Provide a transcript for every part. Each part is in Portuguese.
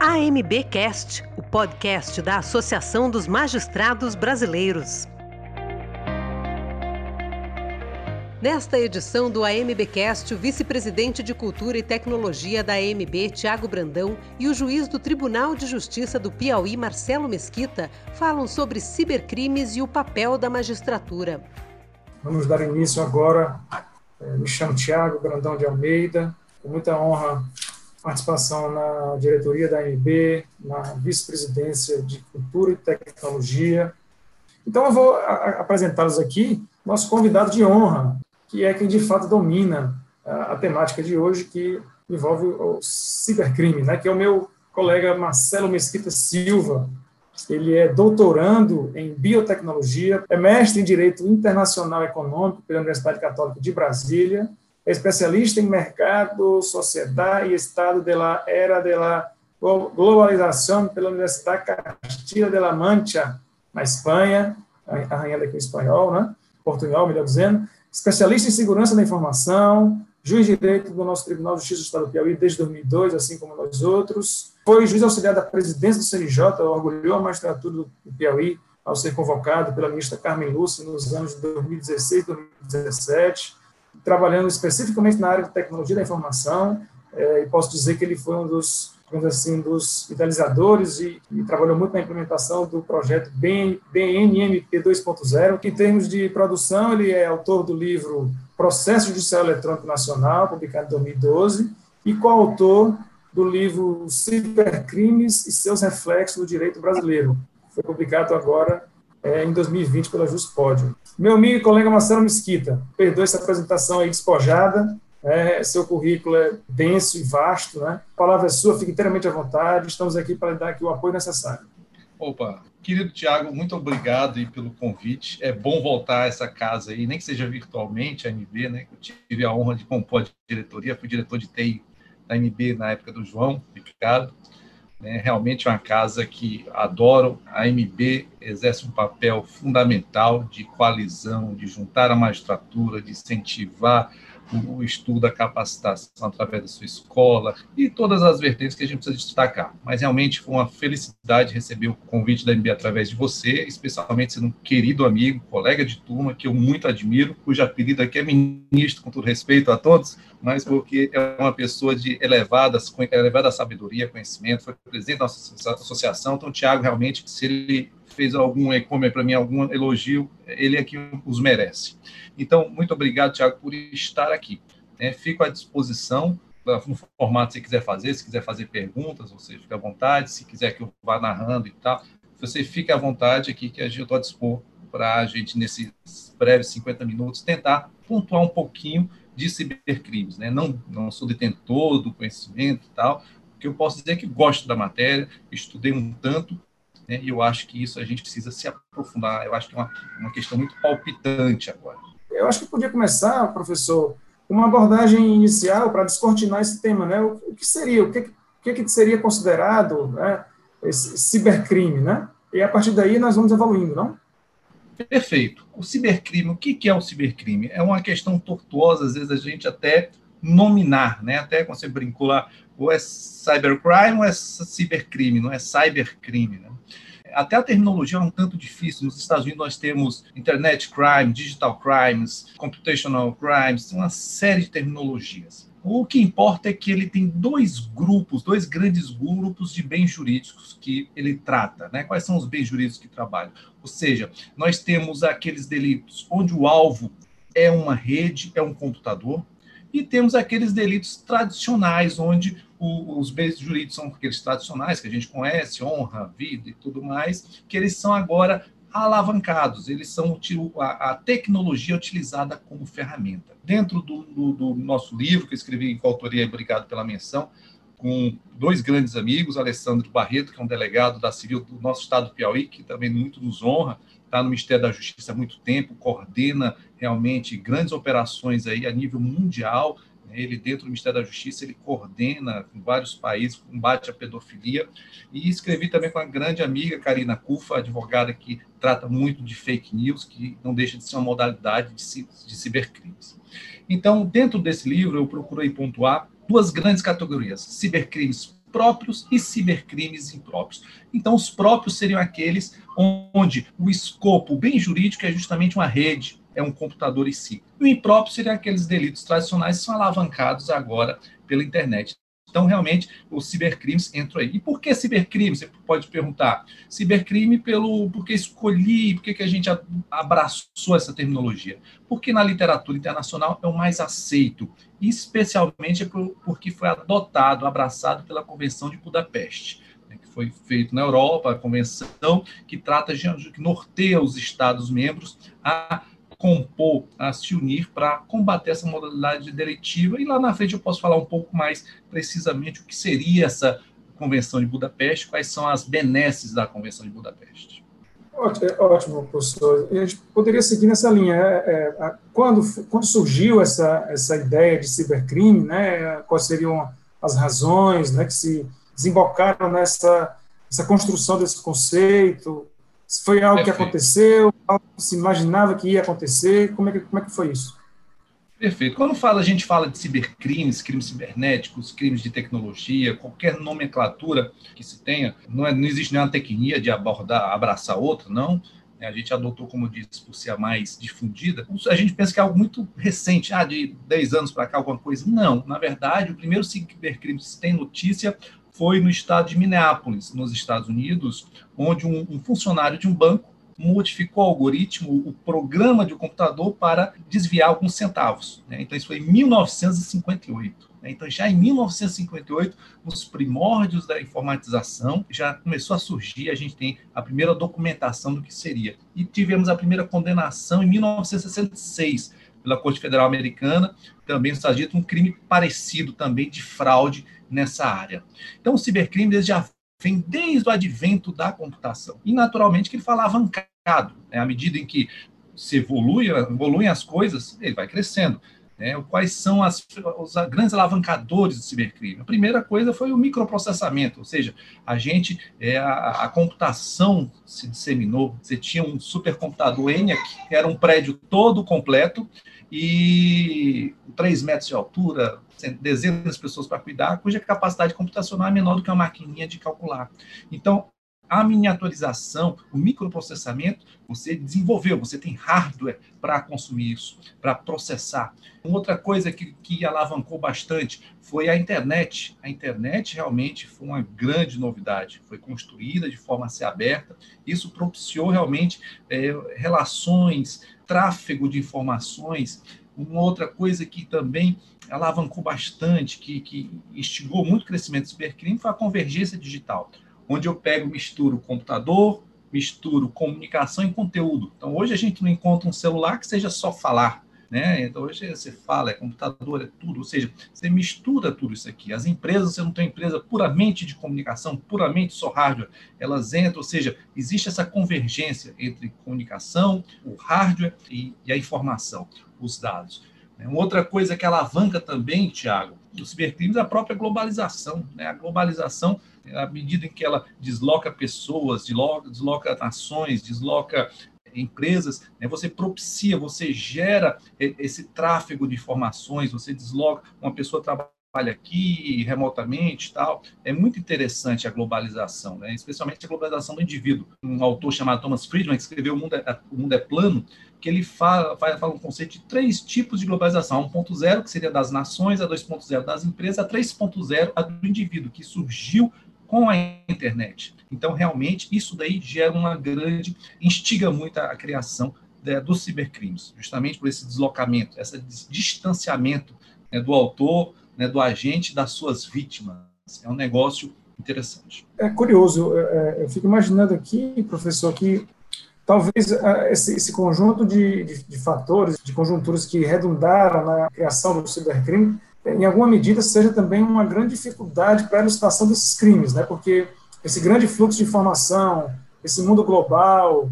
AMBcast, o podcast da Associação dos Magistrados Brasileiros. Nesta edição do AMBcast, o vice-presidente de Cultura e Tecnologia da AMB, Tiago Brandão, e o juiz do Tribunal de Justiça do Piauí, Marcelo Mesquita, falam sobre cibercrimes e o papel da magistratura. Vamos dar início agora. É, me chamo Tiago Brandão de Almeida, com muita honra participação na diretoria da AMB, na vice-presidência de Cultura e Tecnologia. Então, eu vou apresentá-los aqui, nosso convidado de honra, que é quem de fato domina a, a temática de hoje, que envolve o cibercrime, né, que é o meu colega Marcelo Mesquita Silva. Ele é doutorando em biotecnologia, é mestre em Direito Internacional Econômico pela Universidade Católica de Brasília, especialista em mercado, sociedade e estado de la era de la globalização pela Universidade Castilla de la Mancha, na Espanha, arranhando aqui o espanhol, né? Portugal, melhor dizendo. Especialista em segurança da informação, juiz de direito do nosso Tribunal de Justiça do Estado do Piauí desde 2002, assim como nós outros. Foi juiz auxiliar da presidência do CNJ, orgulhou a magistratura do Piauí ao ser convocado pela ministra Carmen Lúcia nos anos de 2016 e 2017 trabalhando especificamente na área de tecnologia da informação, é, e posso dizer que ele foi um dos, assim, dos idealizadores e, e, trabalhou muito na implementação do projeto BNMP 2.0. Em termos de produção, ele é autor do livro Processo Judicial Eletrônico Nacional, publicado em 2012, e coautor do livro Cibercrimes e seus reflexos no direito brasileiro. Foi publicado agora é, em 2020 pela Juspódio. Meu amigo e colega Marcelo Mesquita, perdoe essa apresentação aí despojada, é, seu currículo é denso e vasto, né? A palavra é sua, fique inteiramente à vontade, estamos aqui para dar aqui o apoio necessário. Opa, querido Tiago, muito obrigado aí pelo convite. É bom voltar a essa casa aí, nem que seja virtualmente, a MB, né? Eu tive a honra de compor a diretoria, fui diretor de TI da MB na época do João Ricardo. Né? Realmente é uma casa que adoro. A MB exerce um papel fundamental de coalizão, de juntar a magistratura, de incentivar o estudo, a capacitação através da sua escola e todas as vertentes que a gente precisa destacar. Mas realmente foi uma felicidade receber o convite da MB através de você, especialmente sendo um querido amigo, colega de turma, que eu muito admiro, cujo apelido aqui é ministro, com todo respeito a todos, mas porque é uma pessoa de elevada, elevada sabedoria, conhecimento, foi presidente da nossa associação, então Tiago realmente, se ele fez algum e para mim, algum elogio, ele é que os merece. Então, muito obrigado, Tiago, por estar aqui. É, fico à disposição no formato que você quiser fazer, se quiser fazer perguntas, você fica à vontade, se quiser que eu vá narrando e tal, você fique à vontade aqui, que a gente estou a dispor para a gente, nesses breves 50 minutos, tentar pontuar um pouquinho de cibercrimes. Né? Não, não sou detentor do conhecimento e tal, o que eu posso dizer é que gosto da matéria, estudei um tanto, né? E eu acho que isso a gente precisa se aprofundar. Eu acho que é uma, uma questão muito palpitante agora. Eu acho que podia começar, professor, uma abordagem inicial para descortinar esse tema, né? O, que seria, o que, o que seria considerado né, esse cibercrime, né? E a partir daí nós vamos evoluindo, não? Perfeito. O cibercrime, o que é o cibercrime? É uma questão tortuosa, às vezes a gente até nominar, né? Até quando você brincou lá, ou é cybercrime ou é cibercrime, não é cybercrime, né? Até a terminologia é um tanto difícil. Nos Estados Unidos nós temos internet crime, digital crimes, computational crimes, uma série de terminologias. O que importa é que ele tem dois grupos, dois grandes grupos de bens jurídicos que ele trata. Né? Quais são os bens jurídicos que trabalham? Ou seja, nós temos aqueles delitos onde o alvo é uma rede, é um computador, e temos aqueles delitos tradicionais, onde o, os bens jurídicos são aqueles tradicionais que a gente conhece, honra, vida e tudo mais, que eles são agora alavancados, eles são a, a tecnologia utilizada como ferramenta. Dentro do, do, do, nosso livro, que eu escrevi com autoria, obrigado pela menção, com dois grandes amigos, Alessandro Barreto, que é um delegado da Civil do nosso estado do Piauí, que também muito nos honra, está no Ministério da Justiça há muito tempo, coordena realmente grandes operações aí a nível mundial. Ele, dentro do Ministério da Justiça, ele coordena em vários países combate à pedofilia. E escrevi também com a grande amiga Karina Cufa, advogada que trata muito de fake news, que não deixa de ser uma modalidade de, de cibercrimes. Então, dentro desse livro, eu procurei pontuar duas grandes categorias: cibercrimes próprios e cibercrimes impróprios. Então, os próprios seriam aqueles onde o escopo bem jurídico é justamente uma rede, é um computador em si. O impróprio seriam aqueles delitos tradicionais que são alavancados agora pela internet. Então, realmente, os cibercrimes entram aí. E por que cibercrime? Você pode perguntar. Cibercrime pelo porque escolhi, porque que a gente abraçou essa terminologia? Porque na literatura internacional é o mais aceito, especialmente porque foi adotado, abraçado pela Convenção de Budapeste né, que foi feito na Europa, a convenção que trata que norteia os Estados-membros a compor, a se unir para combater essa modalidade deletiva. E lá na frente eu posso falar um pouco mais precisamente o que seria essa Convenção de Budapeste, quais são as benesses da Convenção de Budapeste. Ótimo, professor. A gente poderia seguir nessa linha. É, é, quando, quando surgiu essa, essa ideia de cibercrime, né, quais seriam as razões né, que se desembocaram nessa essa construção desse conceito? Se foi algo Perfeito. que aconteceu, algo que se imaginava que ia acontecer, como é que, como é que foi isso? Perfeito. Quando fala, a gente fala de cibercrimes, crimes cibernéticos, crimes de tecnologia, qualquer nomenclatura que se tenha, não, é, não existe nenhuma tecnia de abordar, abraçar outra, não. É, a gente adotou, como disse, por ser a mais difundida. A gente pensa que é algo muito recente, ah, de 10 anos para cá, alguma coisa. Não, na verdade, o primeiro cibercrime que se tem notícia foi no estado de Minneapolis, nos Estados Unidos, onde um, um funcionário de um banco modificou o algoritmo, o programa de um computador para desviar alguns centavos. Né? Então, isso foi em 1958. Né? Então, já em 1958, nos primórdios da informatização, já começou a surgir, a gente tem a primeira documentação do que seria. E tivemos a primeira condenação em 1966 pela Corte Federal Americana, também nos Estados Unidos, um crime parecido também de fraude nessa área. Então, o cibercrime já vem desde o advento da computação. E, naturalmente, que ele fala alavancado. Né? À medida em que se evolui, evoluem as coisas, ele vai crescendo. Né? Quais são as, os grandes alavancadores do cibercrime? A primeira coisa foi o microprocessamento, ou seja, a gente, é, a, a computação se disseminou. Você tinha um supercomputador ENIAC, que era um prédio todo completo, e 3 metros de altura, dezenas de pessoas para cuidar, cuja capacidade computacional é menor do que uma maquininha de calcular. Então, a miniaturização, o microprocessamento, você desenvolveu, você tem hardware para consumir isso, para processar. Outra coisa que, que alavancou bastante foi a internet. A internet realmente foi uma grande novidade, foi construída de forma a ser aberta. Isso propiciou realmente é, relações, tráfego de informações. Uma outra coisa que também alavancou bastante, que, que instigou muito o crescimento do cibercrime, foi a convergência digital onde eu pego, misturo computador, misturo comunicação e conteúdo. Então, hoje a gente não encontra um celular que seja só falar. Né? Então, hoje você fala, é computador, é tudo. Ou seja, você mistura tudo isso aqui. As empresas, você não tem empresa puramente de comunicação, puramente só hardware. Elas entram, ou seja, existe essa convergência entre comunicação, o hardware e, e a informação, os dados. Uma outra coisa que alavanca também, Tiago, os cibercrimes é a própria globalização. Né? A globalização à medida em que ela desloca pessoas, desloca, desloca nações, desloca empresas, né, você propicia, você gera esse tráfego de informações, você desloca, uma pessoa trabalha aqui remotamente tal. É muito interessante a globalização, né? especialmente a globalização do indivíduo. Um autor chamado Thomas Friedman, que escreveu O Mundo é, o Mundo é Plano, que ele fala, fala um conceito de três tipos de globalização. A 1.0, que seria das nações, a 2.0 das empresas, a 3.0 a do indivíduo, que surgiu com a internet. Então, realmente, isso daí gera uma grande, instiga muito a criação né, dos cibercrimes, justamente por esse deslocamento, esse distanciamento né, do autor, né, do agente, das suas vítimas. É um negócio interessante. É curioso, é, é, eu fico imaginando aqui, professor, que talvez esse, esse conjunto de, de, de, fatores, de conjunturas que redundaram na criação do cibercrime, em alguma medida, seja também uma grande dificuldade para a ilustração desses crimes, né? porque esse grande fluxo de informação, esse mundo global,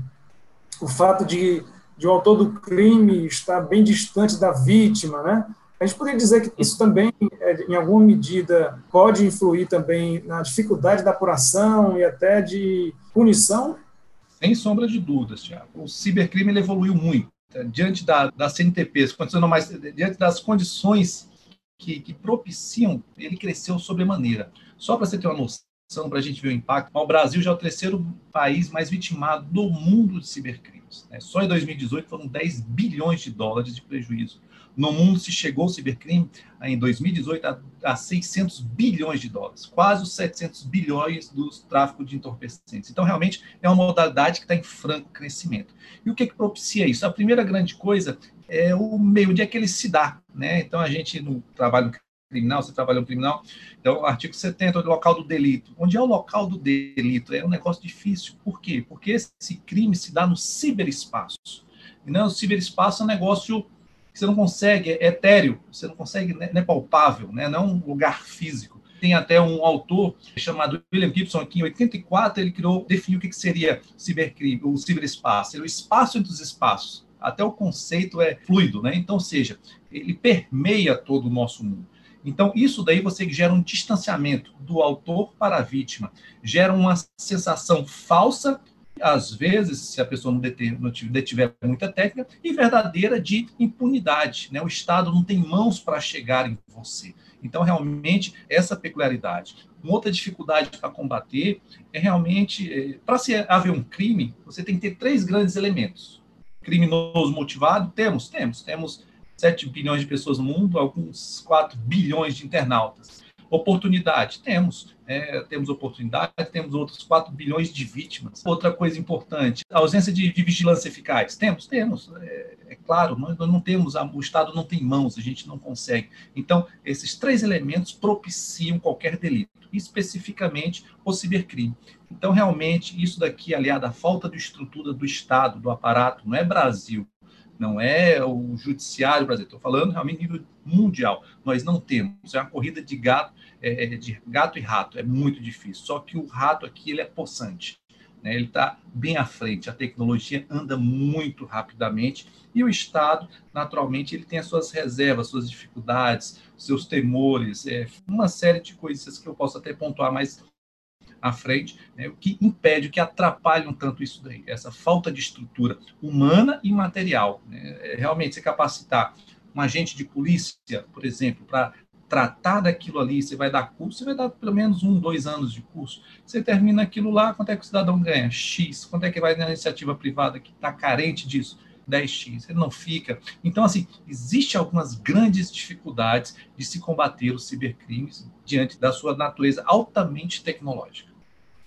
o fato de, de o autor do crime estar bem distante da vítima, né? A gente poderia dizer que isso também, é, em alguma medida, pode influir também na dificuldade da apuração e até de punição? Sem sombra de dúvidas, Tiago. O cibercrime evoluiu muito. Diante da, da CNTP, mais, diante das condições que, que propiciam, ele cresceu sobremaneira. Só para você ter uma noção, para a gente ver o impacto, o Brasil já é o terceiro país mais vitimado do mundo de cibercrimes. Né? Só em 2018 foram 10 bilhões de dólares de prejuízo. No mundo se chegou o cibercrime em 2018 a, a 600 bilhões de dólares, quase os 700 bilhões do tráfico de entorpecentes. Então, realmente, é uma modalidade que está em franco crescimento. E o que, que propicia isso? A primeira grande coisa é o meio de é que ele se dá. Né? Então, a gente, no trabalho criminal, você trabalha no criminal, então, artigo 70, o local do delito. Onde é o local do delito? É um negócio difícil. Por quê? Porque esse crime se dá no ciberespaço. E não, o ciberespaço é um negócio que você não consegue, é etéreo, você não consegue, não é palpável, né? não é um lugar físico. Tem até um autor chamado William Gibson, que em 84 ele criou, definiu o que seria cibercrime, o ciberespaço, é o espaço entre os espaços. Até o conceito é fluido, né? Então, seja, ele permeia todo o nosso mundo. Então, isso daí você gera um distanciamento do autor para a vítima, gera uma sensação falsa às vezes, se a pessoa não, deter, não detiver muita técnica, e verdadeira de impunidade. Né? O Estado não tem mãos para chegar em você. Então, realmente, essa peculiaridade. Uma outra dificuldade para combater é realmente, é, para se haver um crime, você tem que ter três grandes elementos. Criminoso motivado, temos, temos, temos 7 bilhões de pessoas no mundo, alguns 4 bilhões de internautas. Oportunidade, temos. É, temos oportunidade, temos outros 4 bilhões de vítimas. Outra coisa importante, a ausência de, de vigilância eficaz. Temos, temos. É, é claro, nós, não temos, o Estado não tem mãos, a gente não consegue. Então, esses três elementos propiciam qualquer delito, especificamente o cibercrime. Então, realmente, isso daqui, aliado à falta de estrutura do Estado, do aparato, não é Brasil, não é o judiciário brasileiro, estou falando realmente nível mundial. Nós não temos, é uma corrida de gato, é, é, de gato e rato, é muito difícil. Só que o rato aqui ele é possante, né? ele está bem à frente, a tecnologia anda muito rapidamente e o Estado, naturalmente, ele tem as suas reservas, suas dificuldades, seus temores, é, uma série de coisas que eu posso até pontuar mais à frente, né, o que impede, o que atrapalha um tanto isso daí, essa falta de estrutura humana e material. Né, é realmente, se capacitar um agente de polícia, por exemplo, para tratar daquilo ali, você vai dar curso, você vai dar pelo menos um, dois anos de curso. Você termina aquilo lá, quanto é que o cidadão ganha? X. Quanto é que vai na iniciativa privada que está carente disso? 10x, ele não fica. Então, assim, existe algumas grandes dificuldades de se combater os cibercrimes diante da sua natureza altamente tecnológica.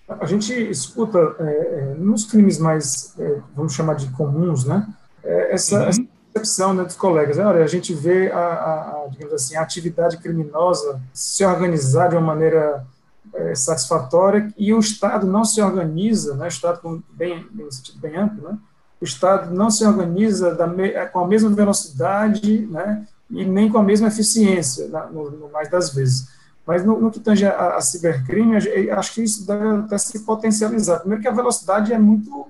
A gente escuta é, é, nos crimes mais, é, vamos chamar de comuns, né? É, essa, uhum. essa percepção né, dos colegas. Olha, a gente vê a, a, a, digamos assim, a atividade criminosa se organizar de uma maneira é, satisfatória e o Estado não se organiza, né? O Estado com bem, bem sentido bem amplo, né? O Estado não se organiza da, com a mesma velocidade, né? E nem com a mesma eficiência, no, no mais das vezes. Mas no, no que tange a, a cibercrime, acho que isso deve até se potencializar. Primeiro que a velocidade é muito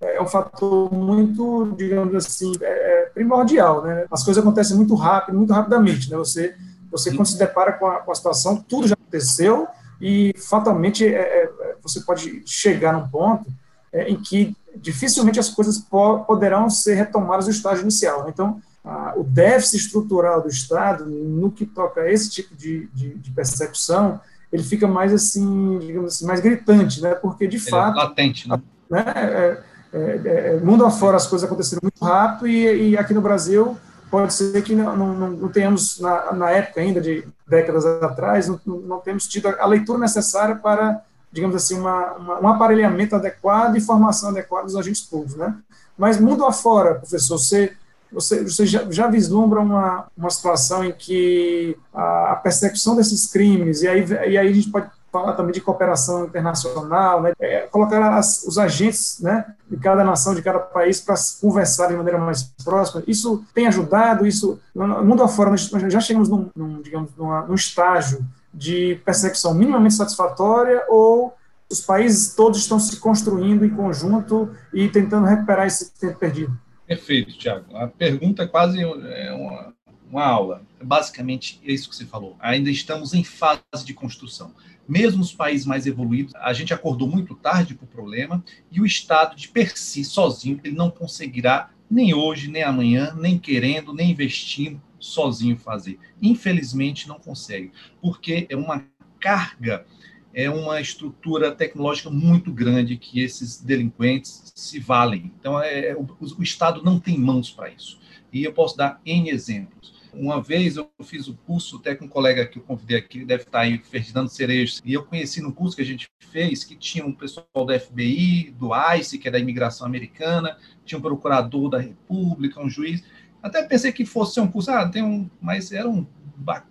é um fator muito, digamos assim, é, é primordial, né? As coisas acontecem muito rápido, muito rapidamente, né? Você, você quando se depara com a, com a situação, tudo já aconteceu e fatalmente é, é, você pode chegar num ponto é, em que dificilmente as coisas po poderão ser retomadas do estágio inicial. Então, a, o déficit estrutural do Estado, no que toca a esse tipo de, de, de percepção, ele fica mais assim, digamos assim, mais gritante, né? Porque de ele é fato, é latente, né? né é, é, é, mundo afora as coisas aconteceram muito rápido e, e aqui no Brasil pode ser que não, não, não tenhamos na, na, época ainda de décadas atrás não, não temos tido a leitura necessária para digamos assim uma, uma, um aparelhamento adequado e formação adequada dos agentes públicos, né? Mas mundo afora, professor, você você, você já, já, vislumbra uma, uma situação em que a, a, persecução desses crimes, e aí, e aí a gente pode falar também de cooperação internacional, né, é, colocar as, os agentes né, de cada nação, de cada país, para conversar de maneira mais próxima. Isso tem ajudado, isso, mundo afora, nós já chegamos num, num digamos, numa, num estágio de persecução minimamente satisfatória ou os países todos estão se construindo em conjunto e tentando recuperar esse tempo perdido? Perfeito, Tiago. A pergunta é quase é uma, uma aula. Basicamente, é isso que você falou. Ainda estamos em fase de construção. Mesmo os países mais evoluídos, a gente acordou muito tarde para o problema e o Estado, de per si, sozinho, ele não conseguirá, nem hoje, nem amanhã, nem querendo, nem investindo, sozinho fazer. Infelizmente, não consegue, porque é uma carga, é uma estrutura tecnológica muito grande que esses delinquentes se valem. Então, é, o, o Estado não tem mãos para isso. E eu posso dar N exemplos. Uma vez eu fiz o curso, até com um colega que eu convidei aqui, deve estar aí, Ferdinando Cerejo, e eu conheci no curso que a gente fez que tinha um pessoal do FBI, do ICE, que é da imigração americana, tinha um procurador da República, um juiz. Até pensei que fosse um curso, ah, tem um, mas era um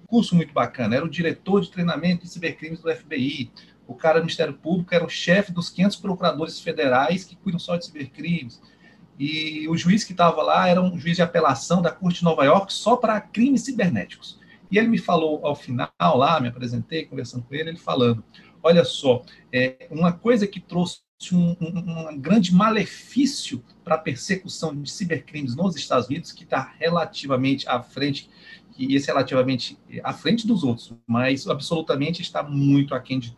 curso muito bacana, era o diretor de treinamento de cibercrimes do FBI, o cara do Ministério Público era o chefe dos 500 procuradores federais que cuidam só de cibercrimes. E o juiz que estava lá era um juiz de apelação da Corte de Nova York só para crimes cibernéticos. E ele me falou ao final, lá, me apresentei, conversando com ele, ele falando: olha só, é, uma coisa que trouxe um, um, um grande malefício para a persecução de cibercrimes nos Estados Unidos, que está relativamente à frente, e esse relativamente à frente dos outros, mas absolutamente está muito aquém de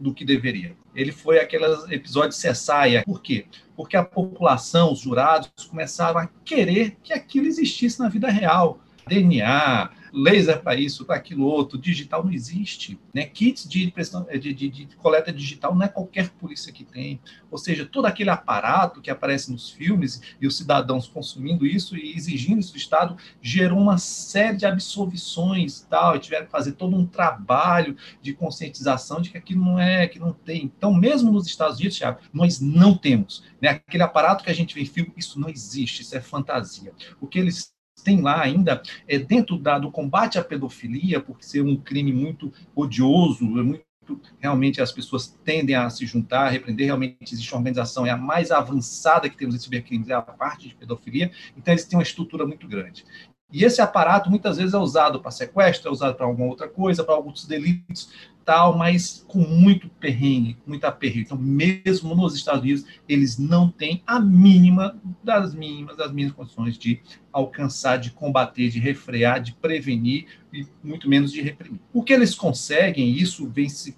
do que deveria. Ele foi aquele episódio Cessaia. Por quê? Porque a população, os jurados, começaram a querer que aquilo existisse na vida real. DNA, laser para isso, para aquilo outro, digital não existe. Né? Kits de, de, de, de, coleta digital não é qualquer polícia que tem. Ou seja, todo aquele aparato que aparece nos filmes e os cidadãos consumindo isso e exigindo isso do Estado gerou uma série de absolvições tal, e tiveram que fazer todo um trabalho de conscientização de que aquilo não é, que não tem. Então, mesmo nos Estados Unidos, Thiago, nós não temos. Né? Aquele aparato que a gente vê em filme, isso não existe, isso é fantasia. O que eles tem lá ainda, é, dentro da, do combate à pedofilia, por ser um crime muito odioso, é muito realmente as pessoas tendem a se juntar, a repreender, realmente existe uma organização, é a mais avançada que temos em cibercrimes, é a parte de pedofilia, então eles têm uma estrutura muito grande. E esse aparato muitas vezes é usado para sequestro, é usado para alguma outra coisa, para alguns delitos, tal, mas com muito perrengue, muita perrengue. Então, mesmo nos Estados Unidos, eles não têm a mínima das mínimas, das mínimas condições de alcançar, de combater, de refrear, de prevenir e muito menos de reprimir. O que eles conseguem, isso vem se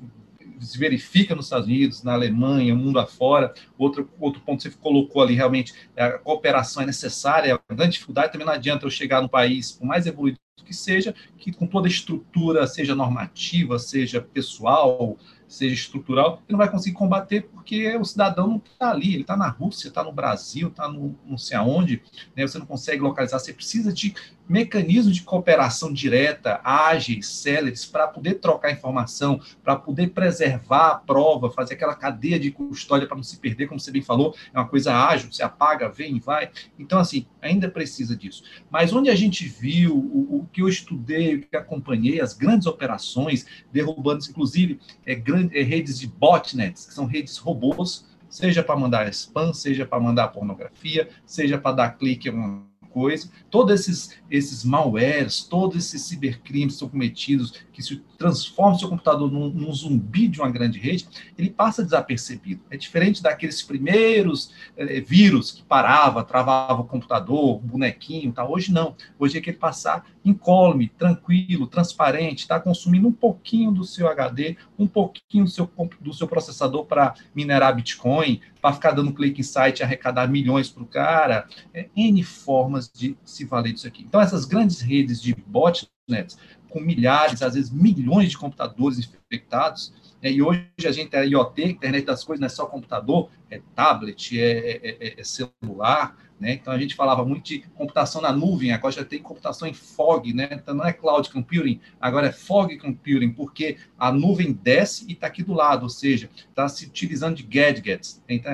se verifica nos Estados Unidos, na Alemanha, mundo afora. Outro, outro ponto que você colocou ali, realmente, é a cooperação é necessária. A grande dificuldade também não adianta eu chegar num país, por mais evoluído que seja, que com toda a estrutura, seja normativa, seja pessoal, seja estrutural, não vai conseguir combater porque o cidadão não está ali, ele está na Rússia, está no Brasil, está no não sei aonde, né? você não consegue localizar, você precisa de mecanismos de cooperação direta, ágeis, céleres, para poder trocar informação, para poder preservar a prova, fazer aquela cadeia de custódia para não se perder, como você bem falou, é uma coisa ágil, você apaga, vem vai. Então, assim, ainda precisa disso. Mas onde a gente viu, o, o que eu estudei, o que acompanhei, as grandes operações, derrubando, inclusive, é, grande, é, redes de botnets, que são redes robôs, seja para mandar spam, seja para mandar pornografia, seja para dar clique em uma coisa. Todos esses, esses malwares, todos esses cibercrimes são cometidos, que se transforma seu computador num, num, zumbi de uma grande rede, ele passa desapercebido. É diferente daqueles primeiros é, vírus que parava, travava o computador, o bonequinho, tá? hoje não. Hoje é que ele passar incólume, tranquilo, transparente, está consumindo um pouquinho do seu HD, um pouquinho do seu, do seu processador para minerar Bitcoin, para ficar dando clique em site e arrecadar milhões para o cara. É, N formas de se valer disso aqui. Então, essas grandes redes de botnets, com milhares, às vezes milhões de computadores infectados, é, e hoje a gente é IoT, internet das coisas, não é só computador, é tablet, é, é, é, é celular, né? Então a gente falava muito de computação na nuvem, agora já tem computação em fog, né? Então não é cloud computing, agora é fog computing, porque a nuvem desce e está aqui do lado, ou seja, está se utilizando de gadgets. Então,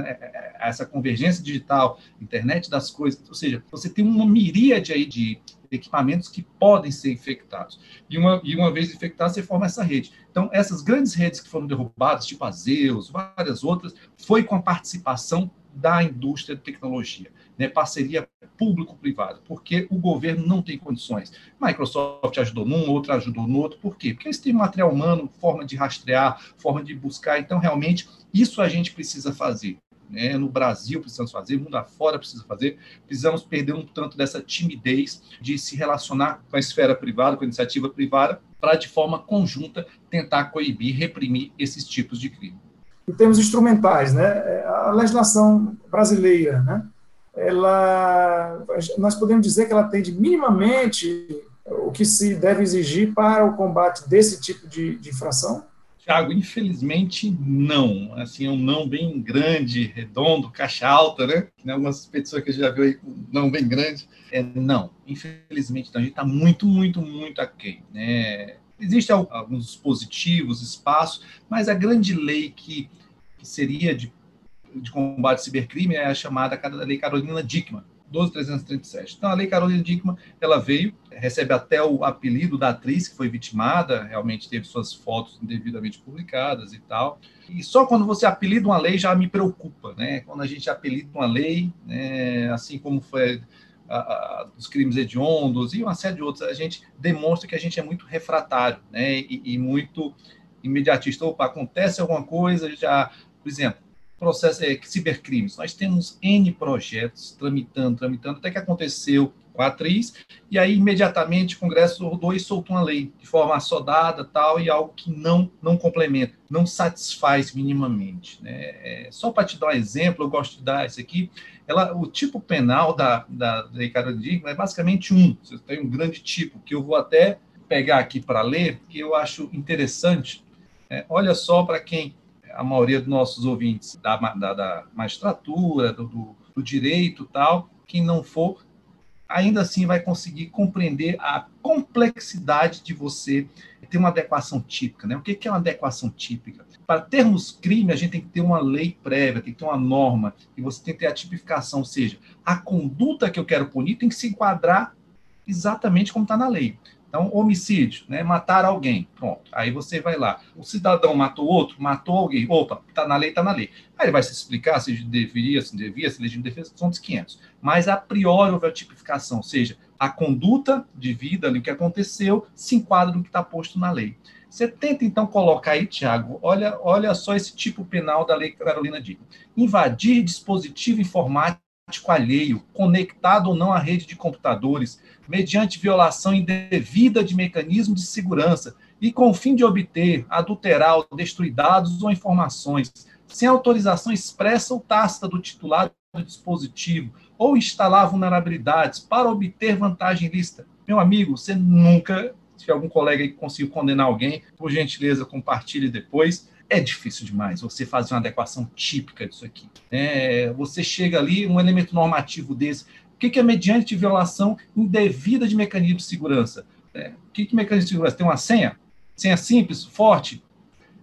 essa convergência digital, internet das coisas, ou seja, você tem uma miríade aí de equipamentos que podem ser infectados. E uma, e uma vez infectado, você forma essa rede. Então, essas grandes redes que foram derrubadas, tipo a Zeus, várias outras, foi com a participação da indústria de tecnologia, né? parceria público-privada, porque o governo não tem condições. Microsoft ajudou num, outro ajudou no outro, por quê? Porque eles têm material humano, forma de rastrear, forma de buscar, então realmente isso a gente precisa fazer né? no Brasil precisamos fazer, mundo afora precisa fazer, precisamos perder um tanto dessa timidez de se relacionar com a esfera privada, com a iniciativa privada, para de forma conjunta tentar coibir, reprimir esses tipos de crime. Em termos instrumentais, né? a legislação brasileira, né? ela, nós podemos dizer que ela atende minimamente o que se deve exigir para o combate desse tipo de, de infração? Tiago, infelizmente não. Assim, é um não bem grande, redondo, caixa alta, né? Tem algumas petições que a gente já viu aí com não bem grande. É não. Infelizmente não. A gente está muito, muito, muito aquém. Né? Existem alguns dispositivos, espaços, mas a grande lei que, que seria de, de combate ao cibercrime é a chamada Lei Carolina Dickmann 12.337. Então, a Lei Carolina Dickmann, ela veio, recebe até o apelido da atriz que foi vitimada, realmente teve suas fotos indevidamente publicadas e tal. E só quando você apelida uma lei já me preocupa, né? Quando a gente apelida uma lei, né, assim como foi a, a, os crimes hediondos e uma série de outros, a gente demonstra que a gente é muito refratário, né? E, e muito imediatista. Opa, acontece alguma coisa, já, por exemplo, processo é, cibercrimes. Nós temos N projetos tramitando, tramitando, até que aconteceu com a atriz, e aí imediatamente o Congresso rodou e soltou uma lei de forma assodada tal, e algo que não, não complementa, não satisfaz minimamente. Né? É, só para te dar um exemplo, eu gosto de dar isso aqui, ela, o tipo penal da, da Lei Carolina Digna é basicamente um, você tem um grande tipo, que eu vou até pegar aqui para ler, que eu acho interessante. É, olha só para quem a maioria dos nossos ouvintes da, da, da magistratura, do, do, do direito tal, quem não for, ainda assim vai conseguir compreender a complexidade de você ter uma adequação típica. Né? O que é uma adequação típica? Para termos crime, a gente tem que ter uma lei prévia, tem que ter uma norma, e você tem que ter a tipificação, ou seja, a conduta que eu quero punir tem que se enquadrar exatamente como está na lei. Então, homicídio, né? Matar alguém. Pronto. Aí você vai lá. O cidadão matou outro, matou alguém. Opa, tá na lei, tá na lei. Aí ele vai se explicar se deveria, se devia, se legítimo defesa, são dos 500. Mas a priori houve a tipificação, ou seja, a conduta de vida ali, o que aconteceu, se enquadra no que está posto na lei. Você tenta, então, colocar aí, Tiago, olha, olha só esse tipo penal da Lei Carolina Dickmann. Invadir dispositivo informático alheio, conectado ou não à rede de computadores, mediante violação indevida de mecanismo de segurança e com o fim de obter, adulterar ou destruir dados ou informações, sem autorização expressa ou tácita do titular do dispositivo, ou instalar vulnerabilidades para obter vantagem ilícita. Meu amigo, você nunca, se algum colega aí conseguiu condenar alguém, por gentileza, compartilhe depois é difícil demais você fazer uma adequação típica disso aqui. É, você chega ali, um elemento normativo desse. O que, que é mediante violação indevida de mecanismo de segurança? É, o que, que é mecanismo de segurança? Tem uma senha? Senha simples, forte?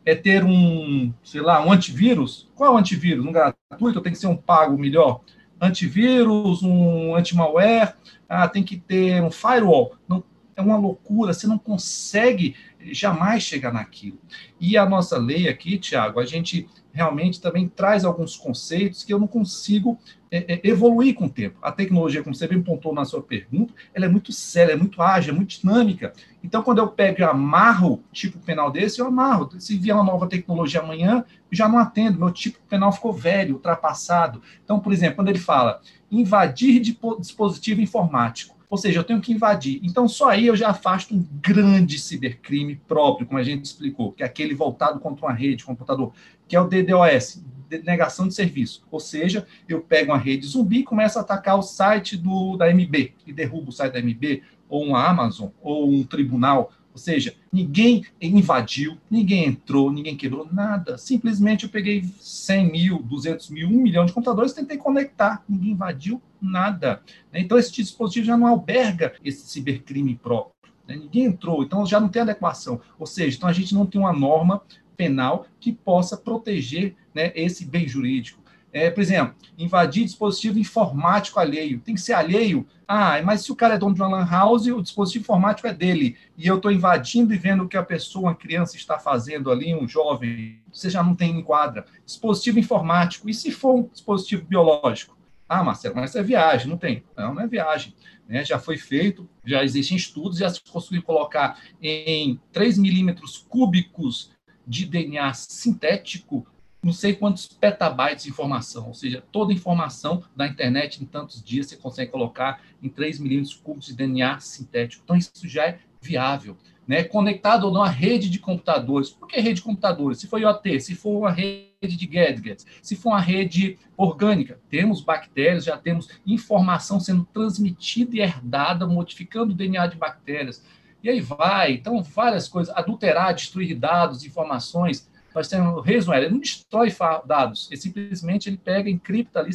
É ter um, sei lá, um antivírus? Qual é antivírus? Um gratuito? Tem que ser um pago melhor? Antivírus, um anti-malware? Ah, tem que ter um firewall? Não, é uma loucura, você não consegue jamais chegar naquilo. E a nossa lei aqui, Tiago, a gente realmente também traz alguns conceitos que eu não consigo é, é, evoluir com o tempo. A tecnologia, como você bem pontuou na sua pergunta, ela é muito séria, é muito ágil, é muito dinâmica. Então, quando eu pego e amarro tipo penal desse, eu amarro. Se vier uma nova tecnologia amanhã, eu já não atendo. Meu tipo penal ficou velho, ultrapassado. Então, por exemplo, quando ele fala invadir dispositivo informático, ou seja, eu tenho que invadir. Então, só aí eu já afasto um grande cibercrime próprio, como a gente explicou, que é aquele voltado contra uma rede, computador, que é o DDoS, negação de serviço. Ou seja, eu pego uma rede zumbi e começo a atacar o site do, da MB, e derrubo o site da MB, ou uma Amazon, ou um tribunal, ou seja, ninguém invadiu, ninguém entrou, ninguém quebrou nada. Simplesmente eu peguei 100 mil, 200 mil, 1 milhão de computadores e tentei conectar. Ninguém invadiu nada. Então, esse dispositivo já não alberga esse cibercrime próprio. Né? Ninguém entrou, então já não tem adequação. Ou seja, então a gente não tem uma norma penal que possa proteger né, esse bem jurídico. É, por exemplo, invadir dispositivo informático alheio. Tem que ser alheio? Ah, mas se o cara é dono de uma lan house, o dispositivo informático é dele, e eu estou invadindo e vendo o que a pessoa, uma criança está fazendo ali, um jovem, você já não tem enquadra. Dispositivo informático. E se for um dispositivo biológico? Ah, Marcelo, mas é viagem, não tem. Não, não é viagem. Né? Já foi feito, já existem estudos, já se conseguiu colocar em 3 milímetros cúbicos de DNA sintético não sei quantos petabytes de informação, ou seja, toda informação da internet em tantos dias você consegue colocar em 3 milímetros cúbicos de DNA sintético. Então, isso já é viável. né, conectado ou não à rede de computadores. Por que rede de computadores? Se for IoT, se for uma rede de gadgets, se for uma rede orgânica, temos bactérias, já temos informação sendo transmitida e herdada, modificando o DNA de bactérias. E aí vai, então várias coisas, adulterar, destruir dados, informações, nós temos o ransomware, ele não destrói dados, ele simplesmente ele pega, encripta ali,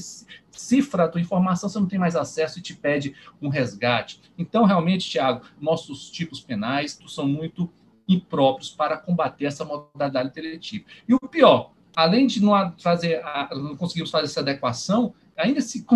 cifra a tua informação, você não tem mais acesso e te pede um resgate. Então, realmente, Tiago, nossos tipos penais são muito impróprios para combater essa modalidade interativa. E o pior, além de não fazer, não conseguimos fazer essa adequação, ainda se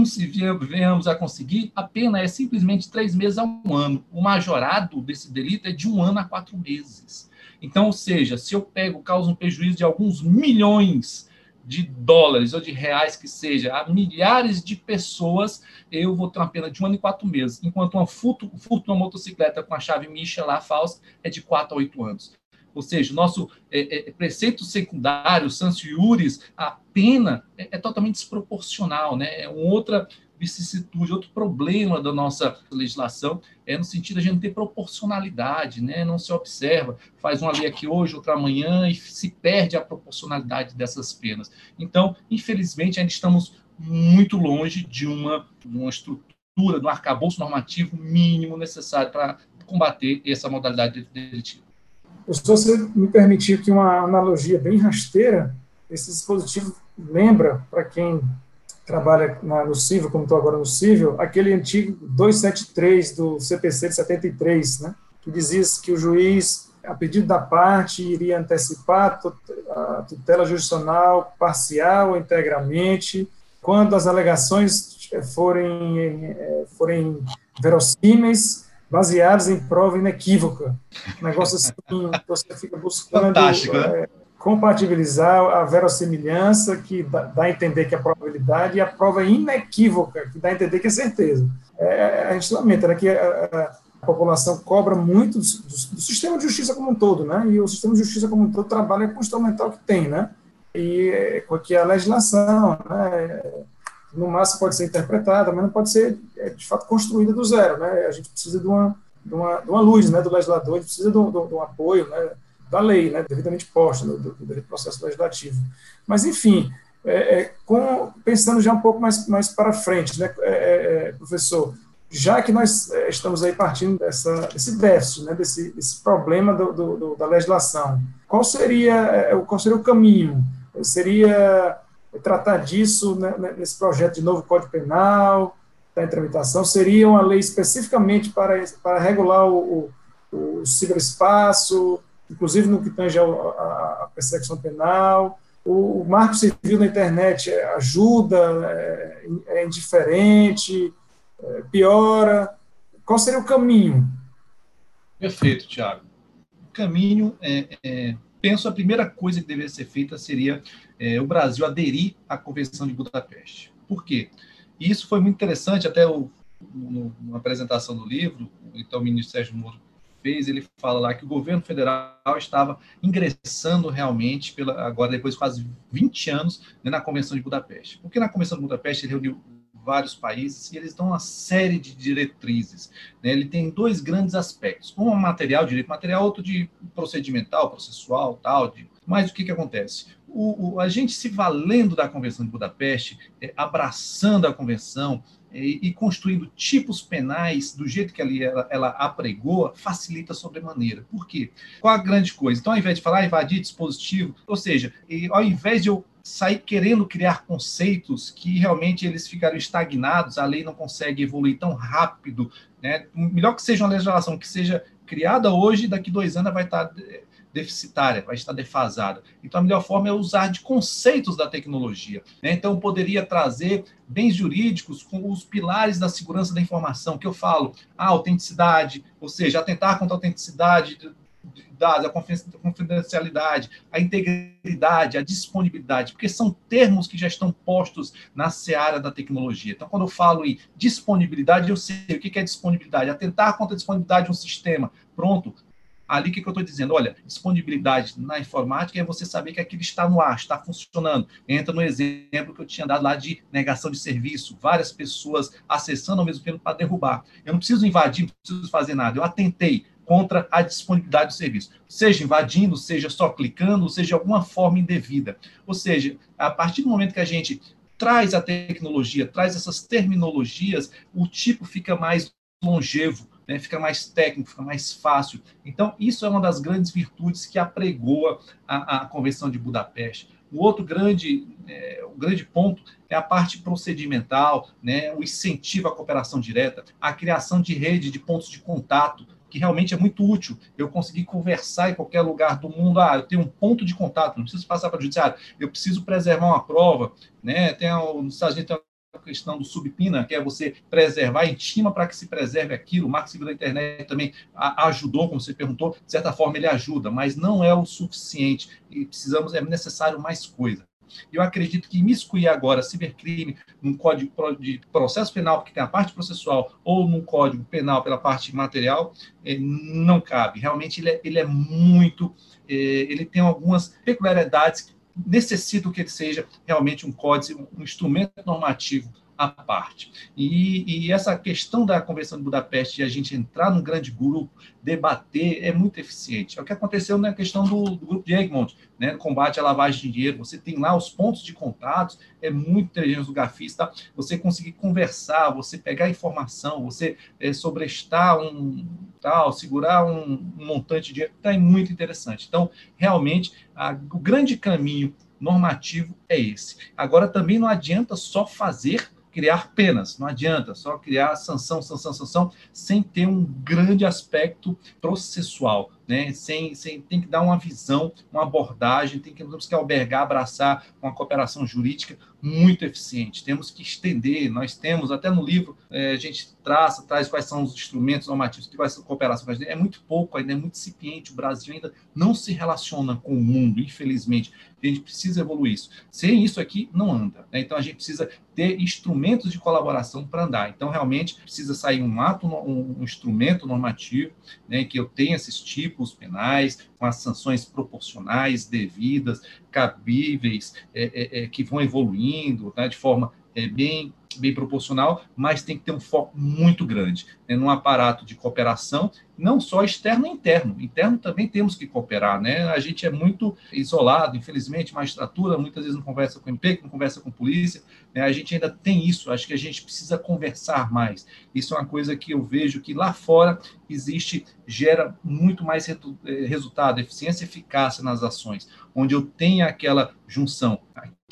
venhamos a conseguir, a pena é simplesmente três meses a um ano. O majorado desse delito é de um ano a quatro meses. Então, ou seja, se eu pego, causa um prejuízo de alguns milhões de dólares ou de reais que seja, a milhares de pessoas, eu vou ter uma pena de um ano e quatro meses, enquanto uma furto, furto uma motocicleta com a chave Misha lá falsa é de quatro a oito anos. Ou seja, o nosso é, é, preceito secundário, Sans Iuris, a pena é, é, totalmente desproporcional, né? É outra vicissitude, outro problema da nossa legislação é no sentido de a gente ter proporcionalidade, né? não se observa, faz uma lei aqui hoje, outra amanhã, e se perde a proporcionalidade dessas penas. Então, infelizmente, ainda estamos muito longe de uma, uma estrutura, de um arcabouço normativo mínimo necessário para combater essa modalidade delitiva. Se você me permitir aqui uma analogia bem rasteira, esse dispositivo lembra, para quem trabalha na, no civil, como estou agora no civil, aquele antigo 273 do CPC de 73, né, que dizia que o juiz, a pedido da parte, iria antecipar a tutela jurisdicional parcial ou integralmente, quando as alegações forem, eh, forem verossímeis, baseadas em prova inequívoca. Um negócio assim, você fica buscando... Fantástico, né? É, compatibilizar a verossimilhança, que dá, dá, a entender que é probabilidade, e a prova inequívoca, que dá a entender que é certeza. É, é a gente lamenta né, que a, a, população cobra muito do, do, do, sistema de justiça como um todo, né? e o sistema de justiça como um todo trabalha com o instrumental que tem, né? e com que a legislação, né? No máximo pode ser interpretada, mas não pode ser, é, de fato, construída do zero. Né? A gente precisa de uma, de uma, de uma luz né, do legislador, a gente precisa de um, de um apoio, né? da lei, né, devidamente posta do, processo legislativo. Mas, enfim, é, é, com, pensando já um pouco mais, mais para frente, né, é, é, é professor, já que nós estamos aí partindo dessa, desse déficit, né, desse, desse problema do, do, da legislação, qual seria, qual seria o caminho? Seria tratar disso né, né, nesse projeto de novo Código Penal, em tramitação, seria uma lei especificamente para, para regular o, o, o ciberespaço, inclusive no que tange a, perseguição penal. O, marco civil na internet ajuda, é, é indiferente, é, piora. Qual seria o caminho? Perfeito, Tiago. O caminho, é, é, penso, a primeira coisa que deveria ser feita seria é, o Brasil aderir à Convenção de Budapeste. Por quê? E isso foi muito interessante, até o, no, na apresentação do livro, então o ministro Sérgio Moro fez, ele fala lá que o governo federal estava ingressando realmente, pela, agora depois de quase 20 anos, né, na Convenção de Budapeste. Porque na Convenção de Budapeste ele reuniu vários países e eles dão uma série de diretrizes. Né? Ele tem dois grandes aspectos: um material, direito material, outro de procedimental, processual, tal. De... Mas o que, que acontece? O, o, a gente se valendo da Convenção de Budapeste, é, abraçando a Convenção, e, e, construindo tipos penais do jeito que ali ela, ela apregoa, facilita sobremaneira. Por quê? Qual a grande coisa? Então, ao invés de falar invadir dispositivo, ou seja, e, ao invés de eu sair querendo criar conceitos que realmente eles ficaram estagnados, a lei não consegue evoluir tão rápido, né? melhor que seja uma legislação que seja criada hoje, daqui dois anos vai estar deficitária, vai estar defasada. Então, a melhor forma é usar de conceitos da tecnologia. Né? Então, poderia trazer bens jurídicos com os pilares da segurança da informação, que eu falo, a autenticidade, ou seja, atentar contra a autenticidade de dados, a confidencialidade, a integridade, a disponibilidade, porque são termos que já estão postos na seara da tecnologia. Então, quando eu falo em disponibilidade, eu sei o que é disponibilidade. Atentar contra a disponibilidade de um sistema. Pronto, ali o que, que eu estou dizendo? Olha, disponibilidade na informática é você saber que aquilo está no ar, está funcionando. Entra no exemplo que eu tinha dado lá de negação de serviço, várias pessoas acessando ao mesmo tempo para derrubar. Eu não preciso invadir, não preciso fazer nada. Eu atentei, contra a disponibilidade do serviço, seja invadindo, seja só clicando, seja de alguma forma indevida. Ou seja, a partir do momento que a gente traz a tecnologia, traz essas terminologias, o tipo fica mais longevo, né, fica mais técnico, fica mais fácil. Então, isso é uma das grandes virtudes que apregoa a, a Convenção de Budapeste. O outro grande, é, o grande ponto é a parte procedimental, né, o incentivo à cooperação direta, a criação de rede de pontos de contato, que realmente é muito útil. Eu conseguir conversar em qualquer lugar do mundo. Ah, eu tenho um ponto de contato, não preciso passar para o judiciário, eu preciso preservar uma prova. Né? Tem, nos Estados Unidos tem questão do subpina, que é você preservar, intima para que se preserve aquilo. O Marco Civil da Internet também ajudou, como você perguntou, de certa forma ele ajuda, mas não é o suficiente. E precisamos, é necessário mais coisa. Eu acredito que imiscuir agora cibercrime num código de processo penal, que tem a parte processual, ou num código penal pela parte material, eh, não cabe. Realmente ele é, ele é muito. Eh, ele tem algumas peculiaridades que necessitam que ele seja realmente um código, um instrumento normativo à parte. E, e, essa questão da Convenção de Budapeste e a gente entrar num grande grupo, debater, é muito eficiente. É o que aconteceu na questão do, do grupo de Egmont, né, combate à lavagem de dinheiro. Você tem lá os pontos de contatos, é muito inteligente o gafista, você conseguir conversar, você pegar informação, você é, sobrestar um tal, segurar um, um montante de dinheiro, está muito interessante. Então, realmente, a, o grande caminho normativo é esse. Agora, também não adianta só fazer criar penas, não adianta só criar sanção, sanção, sanção, sem ter um grande aspecto processual né? Sem, sem, tem que dar uma visão, uma abordagem, tem que, temos que albergar, abraçar uma cooperação jurídica muito eficiente. Temos que estender, nós temos, até no livro, é, a gente traça, traz quais são os instrumentos normativos que vai ser cooperação. É muito pouco, ainda é muito incipiente. O Brasil ainda não se relaciona com o mundo, infelizmente. A gente precisa evoluir isso. Sem isso aqui, não anda. Né? Então, a gente precisa ter instrumentos de colaboração para andar. Então, realmente, precisa sair um ato, um, um instrumento normativo, né, que eu tenha esses tipos tipos penais, com as sanções proporcionais, devidas, cabíveis, é, é, é, que vão evoluindo tá, de forma é, bem, bem proporcional, mas tem que ter um foco muito grande né, num aparato de cooperação, não só externo e interno. Interno também temos que cooperar, né? A gente é muito isolado, infelizmente, magistratura muitas vezes não conversa com o MP, não conversa com a polícia, né? a gente ainda tem isso, acho que a gente precisa conversar mais. Isso é uma coisa que eu vejo que lá fora existe, gera muito mais eh, resultado, eficiência e eficácia nas ações, onde eu tenho aquela junção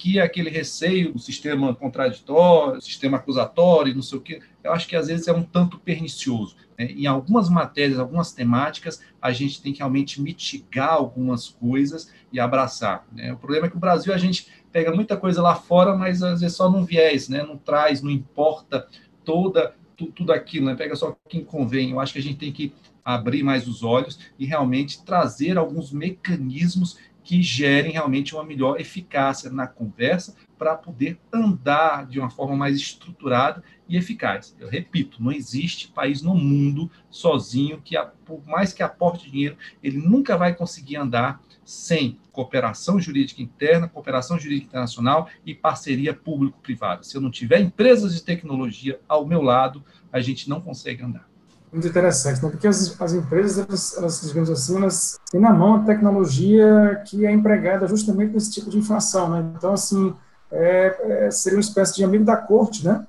que é aquele receio do sistema contraditório, sistema acusatório, não sei o quê, eu acho que às vezes é um tanto pernicioso. Né? Em algumas matérias, algumas temáticas, a gente tem que realmente mitigar algumas coisas e abraçar. Né? O problema é que o Brasil, a gente pega muita coisa lá fora, mas às vezes só num viés, né? não traz, não importa toda tudo aquilo, né? pega só quem convém. Eu acho que a gente tem que abrir mais os olhos e realmente trazer alguns mecanismos que gerem realmente uma melhor eficácia na conversa para poder andar de uma forma mais estruturada e eficaz. Eu repito, não existe país no mundo sozinho que, por mais que aporte dinheiro, ele nunca vai conseguir andar sem cooperação jurídica interna, cooperação jurídica internacional e parceria público-privada. Se eu não tiver empresas de tecnologia ao meu lado, a gente não consegue andar muito interessante, né? porque as, as empresas, elas, elas, digamos assim, elas têm na mão a tecnologia que é empregada justamente nesse tipo de infração. Né? Então, assim, é, é, seria uma espécie de amigo da corte, né?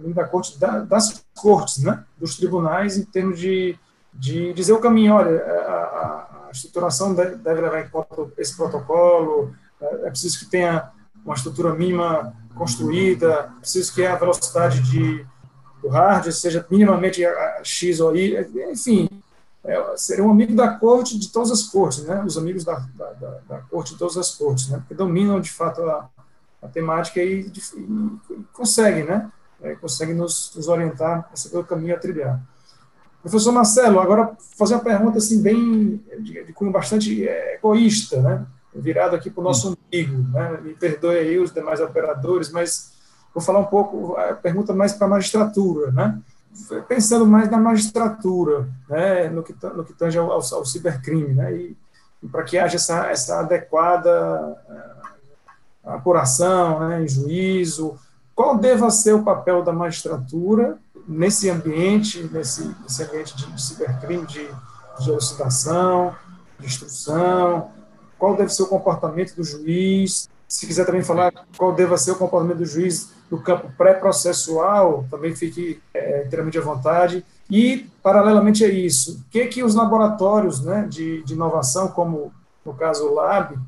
É, amigo da corte, da, das cortes, né? dos tribunais, em termos de, de dizer o caminho, olha, a, a, a estruturação deve, deve levar em conta esse protocolo, é, é preciso que tenha uma estrutura mínima construída, é preciso que a velocidade de do hardware seja minimamente X ou Y, enfim, é, seria um amigo da corte de todas as cortes, né? os amigos da, da, da, da corte de todas as cortes, né? que dominam de fato a, a temática e, e, e conseguem, né? É, conseguem nos, nos orientar a saber o caminho a trilhar. Professor Marcelo, agora fazer uma pergunta assim bem de, de cunho bastante é, egoísta, né? virado aqui para o nosso amigo, né? me perdoe aí os demais operadores, mas Vou falar um pouco, a pergunta mais para a magistratura, né? Pensando mais na magistratura, né? No que, no que tange ao, ao, ao cibercrime, né? E, e para que haja essa, essa adequada uh, apuração, né? Em juízo, qual deva ser o papel da magistratura nesse ambiente, nesse, nesse ambiente de, cibercrime, de, de elucidação, de instrução, qual deve ser o comportamento do juiz, se quiser também falar qual deve ser o comportamento do juiz no campo pré-processual, também fique é, inteiramente à vontade. E, paralelamente a isso, o que, que os laboratórios né, de, de inovação, como no caso o Lab,